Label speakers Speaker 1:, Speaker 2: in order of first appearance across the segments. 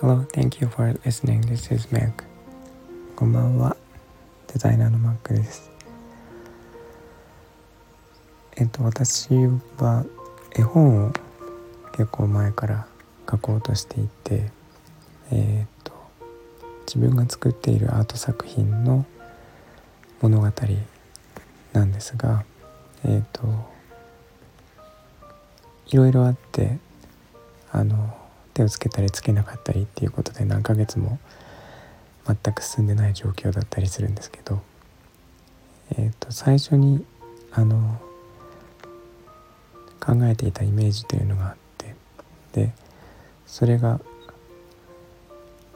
Speaker 1: Hello, thank you for listening. This is Meg. こんばんは。デザイナーのマックです。えっと、私は絵本を結構前から書こうとしていて、えっと、自分が作っているアート作品の物語なんですが、えっと、いろいろあってあの手をつけたりつけなかったりっていうことで何ヶ月も全く進んでない状況だったりするんですけど、えー、と最初にあの考えていたイメージというのがあってでそれが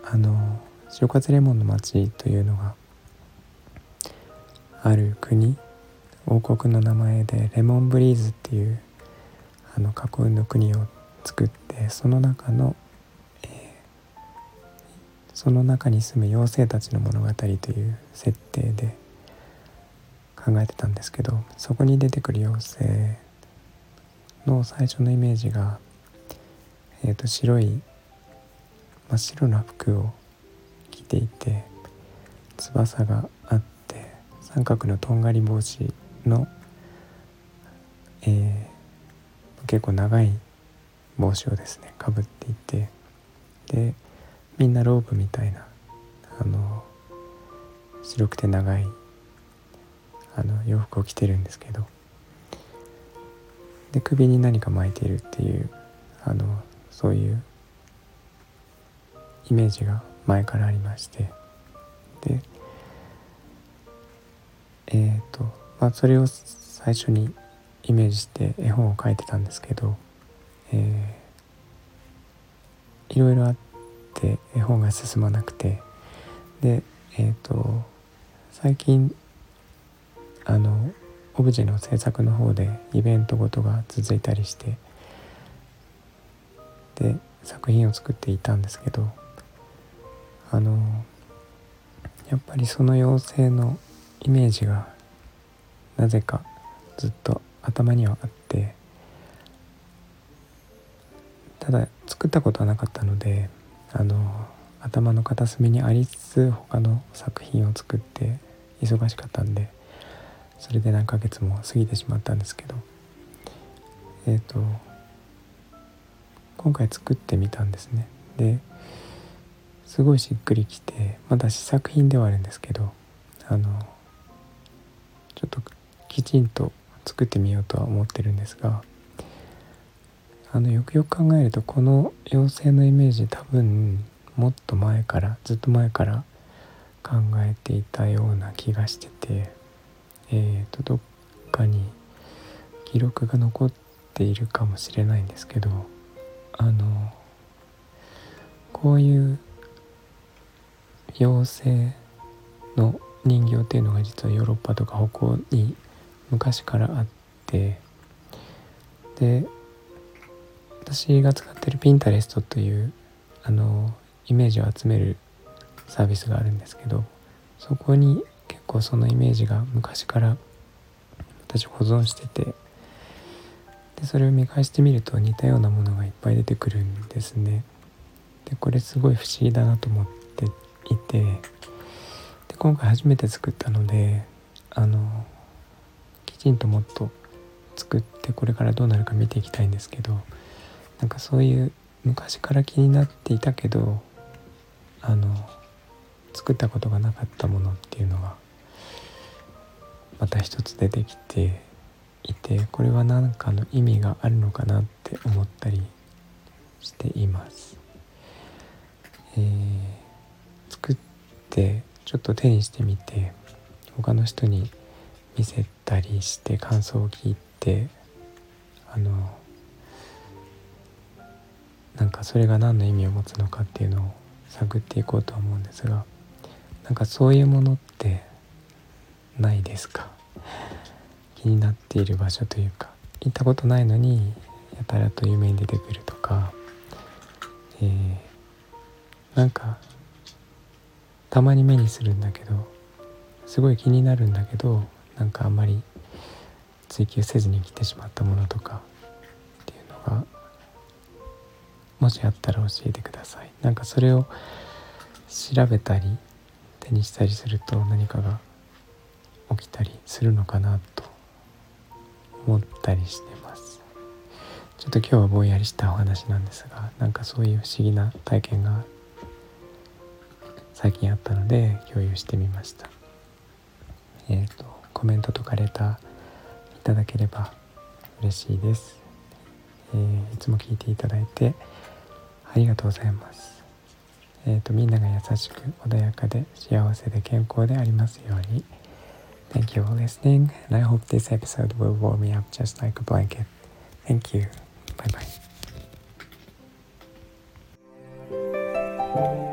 Speaker 1: あの塩風レモンの町というのがある国王国の名前でレモンブリーズっていうあの架空の国を作ってその中の、えー、その中に住む妖精たちの物語という設定で考えてたんですけどそこに出てくる妖精の最初のイメージが、えー、と白い真っ白な服を着ていて翼があって三角のとんがり帽子の、えー、結構長い帽子をですねかぶっていてでみんなロープみたいなあの白くて長いあの洋服を着てるんですけどで首に何か巻いているっていうあのそういうイメージが前からありましてでえっ、ー、とまあそれを最初にイメージして絵本を描いてたんですけどえー、いろいろあって絵本が進まなくてでえっ、ー、と最近あのオブジェの制作の方でイベントごとが続いたりしてで作品を作っていたんですけどあのやっぱりその妖精のイメージがなぜかずっと頭にはあってただ作ったことはなかったのであの頭の片隅にありつつ他の作品を作って忙しかったんでそれで何ヶ月も過ぎてしまったんですけどえっ、ー、と今回作ってみたんですね。ですごいしっくりきてまだ試作品ではあるんですけどあのちょっときちんと作ってみようとは思ってるんですがあのよくよく考えるとこの妖精のイメージ多分もっと前からずっと前から考えていたような気がしててえーとどっかに記録が残っているかもしれないんですけどあのこういう妖精の人形っていうのが実はヨーロッパとか北欧に昔からあってで私が使ってる Pinterest というあのイメージを集めるサービスがあるんですけどそこに結構そのイメージが昔から私保存しててでそれを見返してみると似たようなものがいっぱい出てくるんですね。でこれすごい不思議だなと思っていてで今回初めて作ったのであのきちんともっと作ってこれからどうなるか見ていきたいんですけどなんかそういう昔から気になっていたけどあの作ったことがなかったものっていうのがまた一つ出てきていてこれは何かの意味があるのかなって思ったりしています。えー、作ってちょっと手にしてみて他の人に見せたりして感想を聞いてあのなんかそれが何の意味を持つのかっていうのを探っていこうと思うんですがなんかそういうものってないですか？気になっている場所というか行ったことないのにやたらと夢に出てくるとか、えー、なんかたまに目にするんだけどすごい気になるんだけどなんかあんまり追求せずに来てしまったものとかっていうのがもしあったら教えてください。なんかそれを調べたり手にしたりすると何かが起きたりするのかなと思ったりしてます。ちょっと今日はぼんやりしたお話なんですがなんかそういう不思議な体験が最近あったので共有してみました。えっ、ー、とコメントとかレターいただければ嬉しいです、えー、いつも聞いていただいてありがとうございますえっ、ー、とみんなが優しく穏やかで幸せで健康でありますように Thank you for listening, and I hope this episode will warm me up just like a blanket. Thank you. Bye bye.